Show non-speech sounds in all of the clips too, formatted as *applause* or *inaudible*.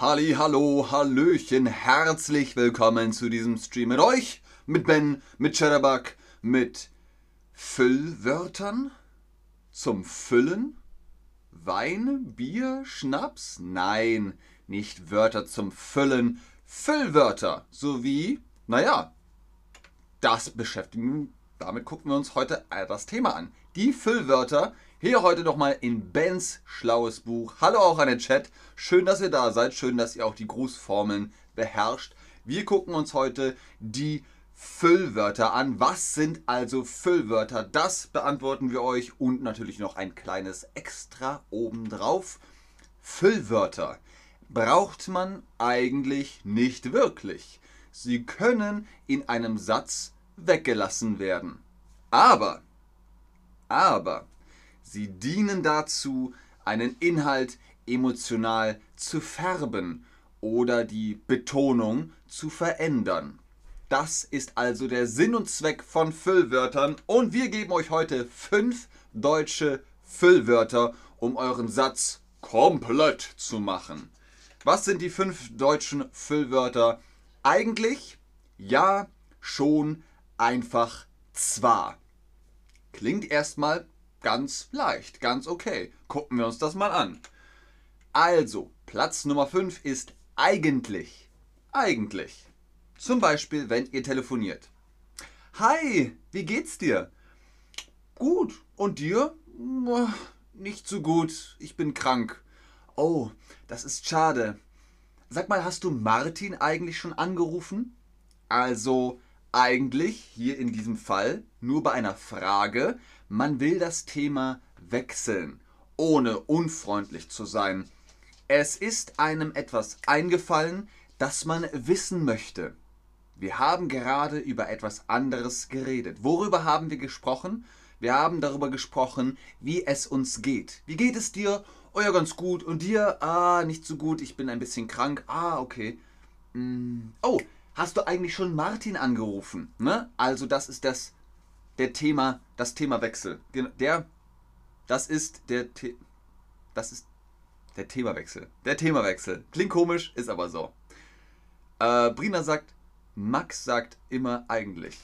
Halli, hallo, hallöchen, herzlich willkommen zu diesem Stream mit euch, mit Ben, mit Chatterbug, mit Füllwörtern zum Füllen? Wein, Bier, Schnaps? Nein, nicht Wörter zum Füllen, Füllwörter sowie, naja, das beschäftigen, damit gucken wir uns heute das Thema an. Die Füllwörter, hier heute nochmal in Bens schlaues Buch. Hallo auch an den Chat. Schön, dass ihr da seid. Schön, dass ihr auch die Grußformeln beherrscht. Wir gucken uns heute die Füllwörter an. Was sind also Füllwörter? Das beantworten wir euch und natürlich noch ein kleines Extra obendrauf. Füllwörter braucht man eigentlich nicht wirklich. Sie können in einem Satz weggelassen werden. Aber, aber, Sie dienen dazu, einen Inhalt emotional zu färben oder die Betonung zu verändern. Das ist also der Sinn und Zweck von Füllwörtern und wir geben euch heute fünf deutsche Füllwörter, um euren Satz komplett zu machen. Was sind die fünf deutschen Füllwörter? Eigentlich, ja, schon, einfach, zwar. Klingt erstmal ganz leicht, ganz okay. Gucken wir uns das mal an. Also, Platz Nummer 5 ist eigentlich. Eigentlich. Zum Beispiel, wenn ihr telefoniert. Hi, wie geht's dir? Gut. Und dir? Nicht so gut. Ich bin krank. Oh, das ist schade. Sag mal, hast du Martin eigentlich schon angerufen? Also, eigentlich hier in diesem Fall nur bei einer Frage, man will das Thema wechseln, ohne unfreundlich zu sein. Es ist einem etwas eingefallen, das man wissen möchte. Wir haben gerade über etwas anderes geredet. Worüber haben wir gesprochen? Wir haben darüber gesprochen, wie es uns geht. Wie geht es dir? Oh ja, ganz gut. Und dir? Ah, nicht so gut. Ich bin ein bisschen krank. Ah, okay. Hm. Oh, hast du eigentlich schon Martin angerufen? Ne? Also das ist das der Thema, das Thema Wechsel. Der, das ist der, The das ist der Themawechsel. Der Themawechsel. Klingt komisch, ist aber so. Äh, Brina sagt, Max sagt immer eigentlich.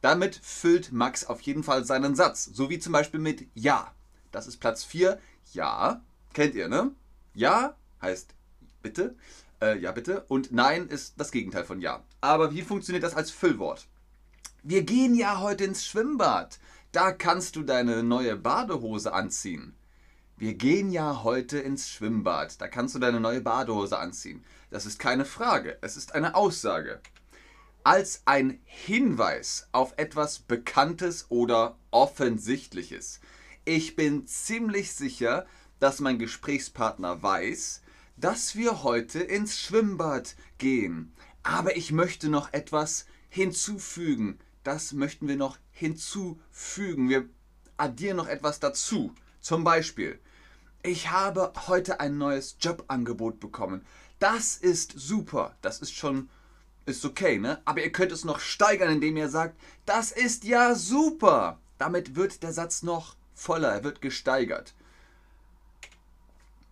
Damit füllt Max auf jeden Fall seinen Satz. So wie zum Beispiel mit Ja. Das ist Platz 4. Ja. Kennt ihr, ne? Ja heißt bitte. Äh, ja, bitte. Und Nein ist das Gegenteil von Ja. Aber wie funktioniert das als Füllwort? Wir gehen ja heute ins Schwimmbad. Da kannst du deine neue Badehose anziehen. Wir gehen ja heute ins Schwimmbad. Da kannst du deine neue Badehose anziehen. Das ist keine Frage, es ist eine Aussage. Als ein Hinweis auf etwas Bekanntes oder Offensichtliches. Ich bin ziemlich sicher, dass mein Gesprächspartner weiß, dass wir heute ins Schwimmbad gehen. Aber ich möchte noch etwas hinzufügen das möchten wir noch hinzufügen. Wir addieren noch etwas dazu. Zum Beispiel, ich habe heute ein neues Jobangebot bekommen. Das ist super. Das ist schon, ist okay, ne? Aber ihr könnt es noch steigern, indem ihr sagt, das ist ja super. Damit wird der Satz noch voller, er wird gesteigert.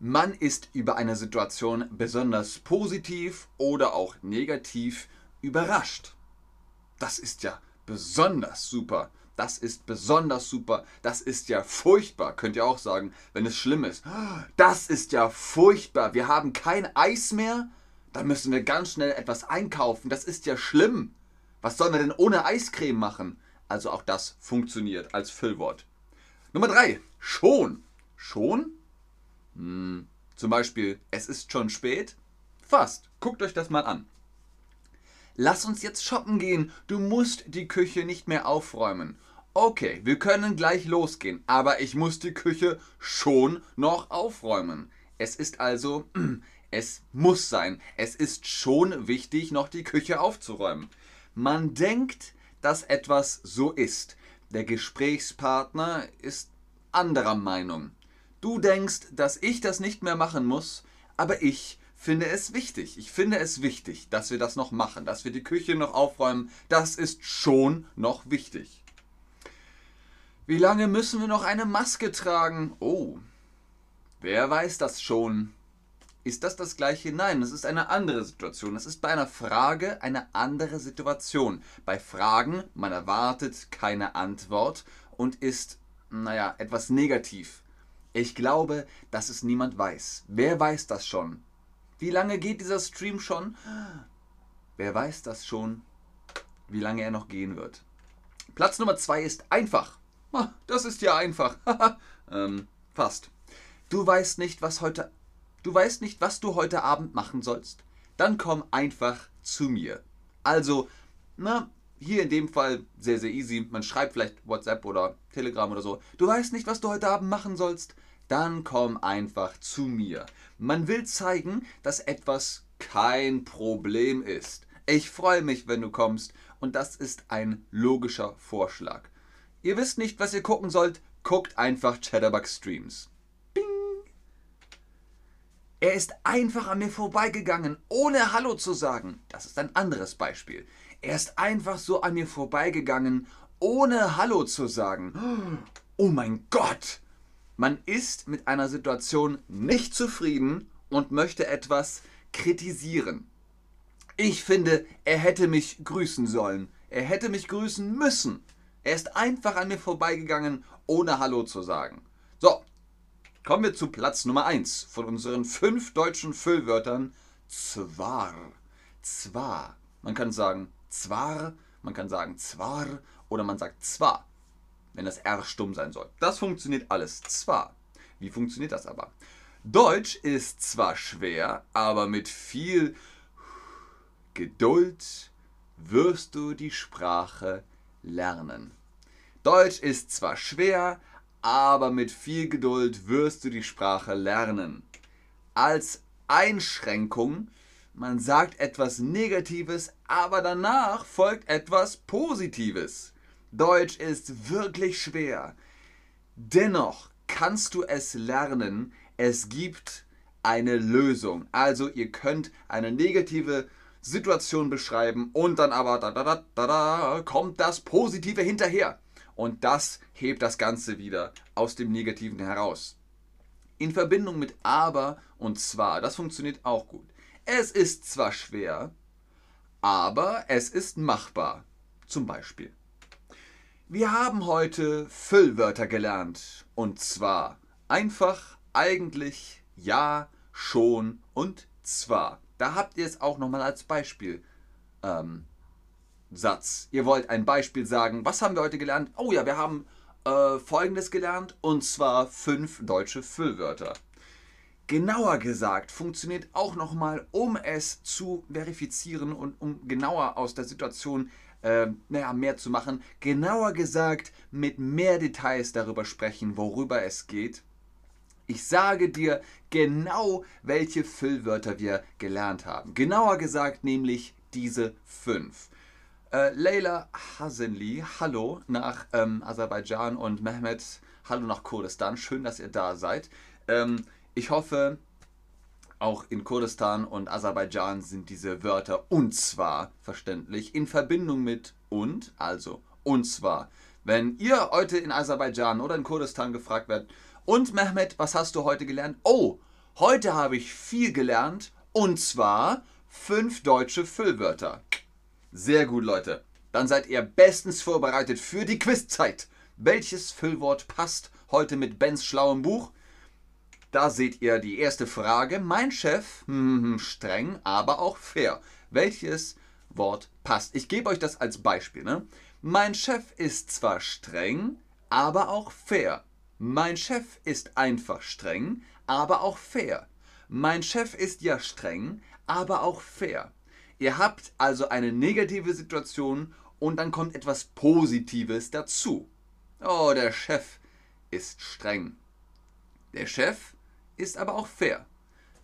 Man ist über eine Situation besonders positiv oder auch negativ überrascht. Das ist ja besonders super. Das ist besonders super. Das ist ja furchtbar, könnt ihr auch sagen, wenn es schlimm ist. Das ist ja furchtbar. Wir haben kein Eis mehr. Da müssen wir ganz schnell etwas einkaufen. Das ist ja schlimm. Was sollen wir denn ohne Eiscreme machen? Also auch das funktioniert als Füllwort. Nummer 3. Schon. Schon? Hm, zum Beispiel, es ist schon spät. Fast. Guckt euch das mal an. Lass uns jetzt shoppen gehen. Du musst die Küche nicht mehr aufräumen. Okay, wir können gleich losgehen, aber ich muss die Küche schon noch aufräumen. Es ist also, *clears throat* es muss sein. Es ist schon wichtig, noch die Küche aufzuräumen. Man denkt, dass etwas so ist. Der Gesprächspartner ist anderer Meinung. Du denkst, dass ich das nicht mehr machen muss, aber ich finde es wichtig. Ich finde es wichtig, dass wir das noch machen, dass wir die Küche noch aufräumen. Das ist schon noch wichtig. Wie lange müssen wir noch eine Maske tragen? Oh, wer weiß das schon? Ist das das gleiche? Nein, es ist eine andere Situation. Es ist bei einer Frage eine andere Situation. Bei Fragen, man erwartet keine Antwort und ist, naja, etwas negativ. Ich glaube, dass es niemand weiß. Wer weiß das schon? Wie lange geht dieser Stream schon? Wer weiß das schon, wie lange er noch gehen wird? Platz Nummer zwei ist einfach. Das ist ja einfach. *laughs* ähm, fast. Du weißt nicht, was heute. Du weißt nicht, was du heute Abend machen sollst? Dann komm einfach zu mir. Also, na, hier in dem Fall sehr, sehr easy. Man schreibt vielleicht WhatsApp oder Telegram oder so. Du weißt nicht, was du heute Abend machen sollst? Dann komm einfach zu mir. Man will zeigen, dass etwas kein Problem ist. Ich freue mich, wenn du kommst und das ist ein logischer Vorschlag. Ihr wisst nicht, was ihr gucken sollt? Guckt einfach Chatterbug Streams. Bing! Er ist einfach an mir vorbeigegangen, ohne Hallo zu sagen. Das ist ein anderes Beispiel. Er ist einfach so an mir vorbeigegangen, ohne Hallo zu sagen. Oh mein Gott! Man ist mit einer Situation nicht zufrieden und möchte etwas kritisieren. Ich finde, er hätte mich grüßen sollen. Er hätte mich grüßen müssen. Er ist einfach an mir vorbeigegangen, ohne Hallo zu sagen. So, kommen wir zu Platz Nummer 1 von unseren fünf deutschen Füllwörtern. Zwar. Zwar. Man kann sagen zwar, man kann sagen zwar oder man sagt zwar, wenn das R stumm sein soll. Das funktioniert alles. Zwar. Wie funktioniert das aber? Deutsch ist zwar schwer, aber mit viel Geduld wirst du die Sprache lernen. Deutsch ist zwar schwer, aber mit viel Geduld wirst du die Sprache lernen. Als Einschränkung, man sagt etwas Negatives, aber danach folgt etwas Positives. Deutsch ist wirklich schwer. Dennoch kannst du es lernen. Es gibt eine Lösung. Also ihr könnt eine negative Situation beschreiben und dann aber da, da, da, da, da, kommt das Positive hinterher. Und das hebt das Ganze wieder aus dem Negativen heraus. In Verbindung mit aber und zwar, das funktioniert auch gut. Es ist zwar schwer, aber es ist machbar. Zum Beispiel. Wir haben heute Füllwörter gelernt. Und zwar einfach, eigentlich, ja, schon und zwar. Da habt ihr es auch nochmal als Beispiel. Ähm, Satz. Ihr wollt ein Beispiel sagen. Was haben wir heute gelernt? Oh ja, wir haben äh, Folgendes gelernt. Und zwar fünf deutsche Füllwörter. Genauer gesagt funktioniert auch nochmal, um es zu verifizieren und um genauer aus der Situation äh, naja, mehr zu machen. Genauer gesagt, mit mehr Details darüber sprechen, worüber es geht. Ich sage dir genau, welche Füllwörter wir gelernt haben. Genauer gesagt nämlich diese fünf. Äh, Leila Hasenli, hallo nach ähm, Aserbaidschan und Mehmet, hallo nach Kurdistan. Schön, dass ihr da seid. Ähm, ich hoffe, auch in Kurdistan und Aserbaidschan sind diese Wörter und zwar verständlich in Verbindung mit und, also und zwar. Wenn ihr heute in Aserbaidschan oder in Kurdistan gefragt werdet, und Mehmet, was hast du heute gelernt? Oh, heute habe ich viel gelernt und zwar fünf deutsche Füllwörter. Sehr gut, Leute. Dann seid ihr bestens vorbereitet für die Quizzeit. Welches Füllwort passt heute mit Bens schlauem Buch? Da seht ihr die erste Frage. Mein Chef, hm, streng, aber auch fair. Welches Wort passt? Ich gebe euch das als Beispiel. Ne? Mein Chef ist zwar streng, aber auch fair. Mein Chef ist einfach streng, aber auch fair. Mein Chef ist ja streng, aber auch fair. Ihr habt also eine negative Situation und dann kommt etwas Positives dazu. Oh, der Chef ist streng. Der Chef ist aber auch fair.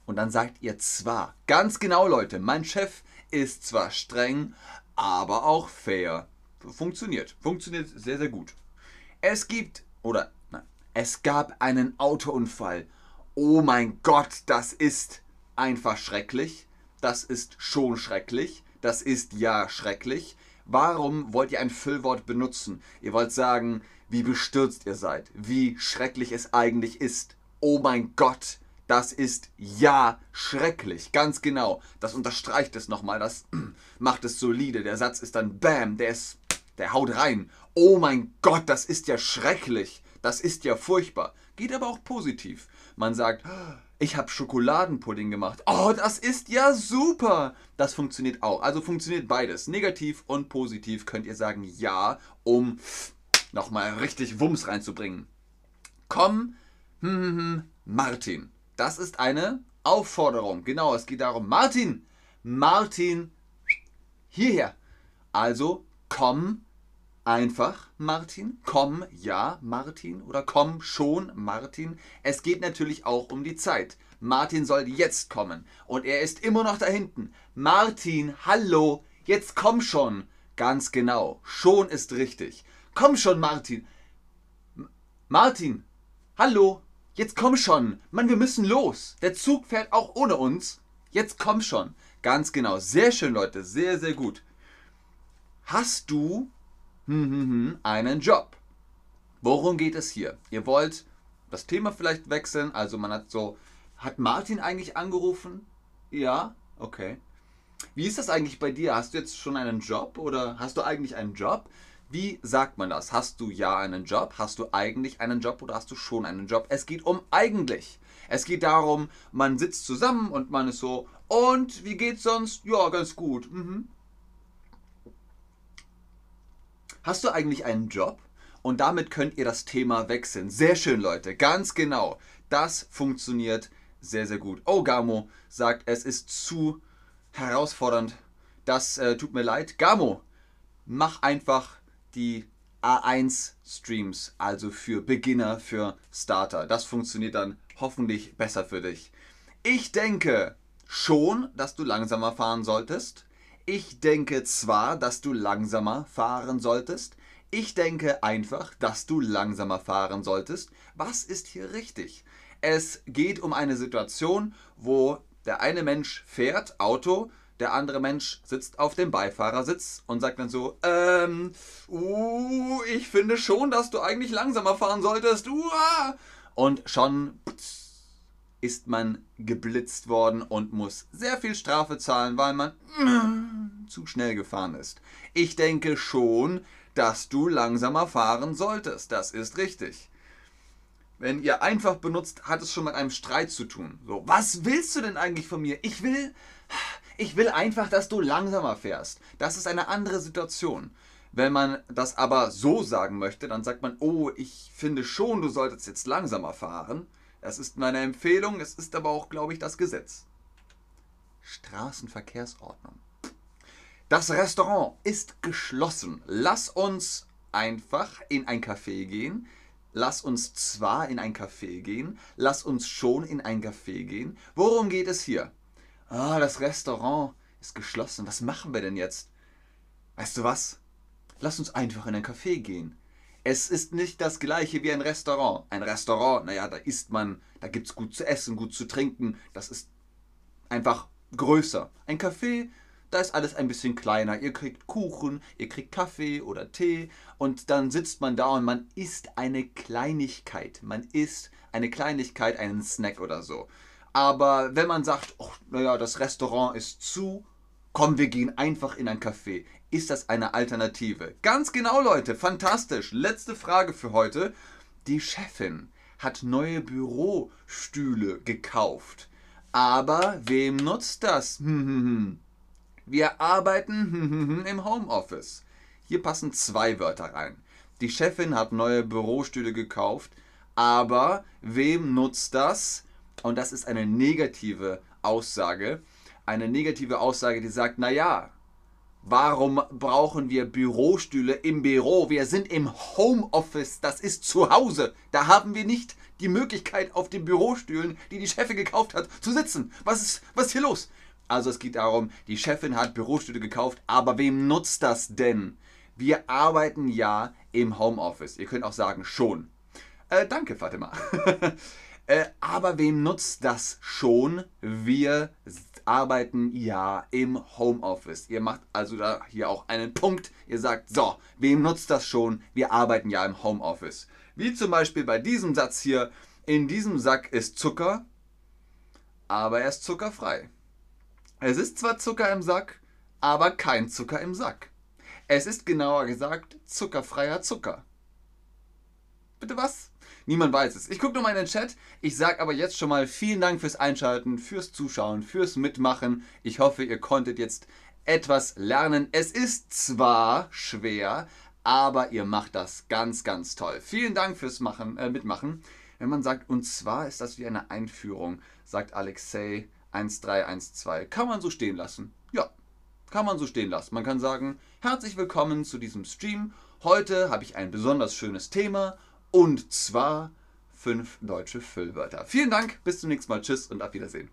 Und dann sagt ihr zwar, ganz genau Leute, mein Chef ist zwar streng, aber auch fair. Funktioniert. Funktioniert sehr, sehr gut. Es gibt, oder es gab einen Autounfall. Oh mein Gott, das ist einfach schrecklich. Das ist schon schrecklich. Das ist ja schrecklich. Warum wollt ihr ein Füllwort benutzen? Ihr wollt sagen, wie bestürzt ihr seid, wie schrecklich es eigentlich ist. Oh mein Gott, Das ist ja schrecklich, ganz genau. Das unterstreicht es nochmal, das *clears throat* macht es solide. Der Satz ist dann Bam, der ist, der haut rein. Oh mein Gott, das ist ja schrecklich. Das ist ja furchtbar. Geht aber auch positiv. Man sagt, ich habe Schokoladenpudding gemacht. Oh, das ist ja super. Das funktioniert auch. Also funktioniert beides. Negativ und positiv könnt ihr sagen ja, um nochmal richtig Wumms reinzubringen. Komm, Martin. Das ist eine Aufforderung. Genau, es geht darum, Martin, Martin, hierher. Also komm einfach, Martin. Komm, ja, Martin. Oder komm schon, Martin. Es geht natürlich auch um die Zeit. Martin soll jetzt kommen. Und er ist immer noch da hinten. Martin, hallo, jetzt komm schon. Ganz genau. Schon ist richtig. Komm schon, Martin. M Martin, hallo, Jetzt komm schon. Mann, wir müssen los. Der Zug fährt auch ohne uns. Jetzt komm schon. Ganz genau. Sehr schön, Leute. Sehr, sehr gut. Hast du hm, hm, hm, einen Job? Worum geht es hier? Ihr wollt das Thema vielleicht wechseln. Also man hat so, hat Martin eigentlich angerufen? Ja, okay. Wie ist das eigentlich bei dir? Hast du jetzt schon einen Job oder hast du eigentlich einen Job? Wie sagt man das? Hast du ja einen Job? Hast du eigentlich einen Job oder hast du schon einen Job? Es geht um eigentlich. Es geht darum, man sitzt zusammen und man ist so, und wie geht's sonst? Ja, ganz gut. Mhm. Hast du eigentlich einen Job? Und damit könnt ihr das Thema wechseln. Sehr schön, Leute. Ganz genau. Das funktioniert sehr, sehr gut. Oh, Gamo sagt, es ist zu herausfordernd. Das äh, tut mir leid. Gamo, mach einfach die A1 Streams, also für Beginner, für Starter. Das funktioniert dann hoffentlich besser für dich. Ich denke schon, dass du langsamer fahren solltest. Ich denke zwar, dass du langsamer fahren solltest. Ich denke einfach, dass du langsamer fahren solltest. Was ist hier richtig? Es geht um eine Situation, wo der eine Mensch fährt Auto, der andere Mensch sitzt auf dem Beifahrersitz und sagt dann so, ähm, uh, ich finde schon, dass du eigentlich langsamer fahren solltest. Uh, und schon ist man geblitzt worden und muss sehr viel Strafe zahlen, weil man mm, zu schnell gefahren ist. Ich denke schon, dass du langsamer fahren solltest. Das ist richtig. Wenn ihr einfach benutzt, hat es schon mit einem Streit zu tun. So, was willst du denn eigentlich von mir? Ich will, ich will einfach, dass du langsamer fährst. Das ist eine andere Situation. Wenn man das aber so sagen möchte, dann sagt man, oh, ich finde schon, du solltest jetzt langsamer fahren. Das ist meine Empfehlung, es ist aber auch, glaube ich, das Gesetz. Straßenverkehrsordnung. Das Restaurant ist geschlossen. Lass uns einfach in ein Café gehen. Lass uns zwar in ein Café gehen, lass uns schon in ein Café gehen. Worum geht es hier? Ah, das Restaurant ist geschlossen. Was machen wir denn jetzt? Weißt du was? Lass uns einfach in ein Café gehen. Es ist nicht das gleiche wie ein Restaurant. Ein Restaurant, naja, da isst man, da gibt es gut zu essen, gut zu trinken. Das ist einfach größer. Ein Café, da ist alles ein bisschen kleiner. Ihr kriegt Kuchen, ihr kriegt Kaffee oder Tee und dann sitzt man da und man isst eine Kleinigkeit. Man isst eine Kleinigkeit, einen Snack oder so. Aber wenn man sagt, oh, naja, das Restaurant ist zu, komm, wir gehen einfach in ein Café, ist das eine Alternative? Ganz genau, Leute, fantastisch. Letzte Frage für heute. Die Chefin hat neue Bürostühle gekauft. Aber wem nutzt das? *laughs* Wir arbeiten *laughs* im Homeoffice. Hier passen zwei Wörter rein. Die Chefin hat neue Bürostühle gekauft, aber wem nutzt das? Und das ist eine negative Aussage. Eine negative Aussage, die sagt, naja, warum brauchen wir Bürostühle im Büro? Wir sind im Homeoffice, das ist zu Hause. Da haben wir nicht die Möglichkeit, auf den Bürostühlen, die die Chefin gekauft hat, zu sitzen. Was ist, was ist hier los? Also es geht darum, die Chefin hat Bürostühle gekauft, aber wem nutzt das denn? Wir arbeiten ja im Homeoffice. Ihr könnt auch sagen, schon. Äh, danke, Fatima. *laughs* Äh, aber wem nutzt das schon? Wir arbeiten ja im Homeoffice. Ihr macht also da hier auch einen Punkt. Ihr sagt, so, wem nutzt das schon? Wir arbeiten ja im Homeoffice. Wie zum Beispiel bei diesem Satz hier, in diesem Sack ist Zucker. aber er ist zuckerfrei. Es ist zwar Zucker im Sack, aber kein Zucker im Sack. Es ist genauer gesagt zuckerfreier Zucker. Bitte was? Niemand weiß es. Ich gucke nochmal in den Chat. Ich sage aber jetzt schon mal vielen Dank fürs Einschalten, fürs Zuschauen, fürs Mitmachen. Ich hoffe, ihr konntet jetzt etwas lernen. Es ist zwar schwer, aber ihr macht das ganz, ganz toll. Vielen Dank fürs Machen, äh, Mitmachen. Wenn man sagt, und zwar ist das wie eine Einführung, sagt Alexei 1312. Kann man so stehen lassen. Ja, kann man so stehen lassen. Man kann sagen, herzlich willkommen zu diesem Stream. Heute habe ich ein besonders schönes Thema und zwar fünf deutsche Füllwörter. Vielen Dank, bis zum nächsten Mal. Tschüss und auf Wiedersehen.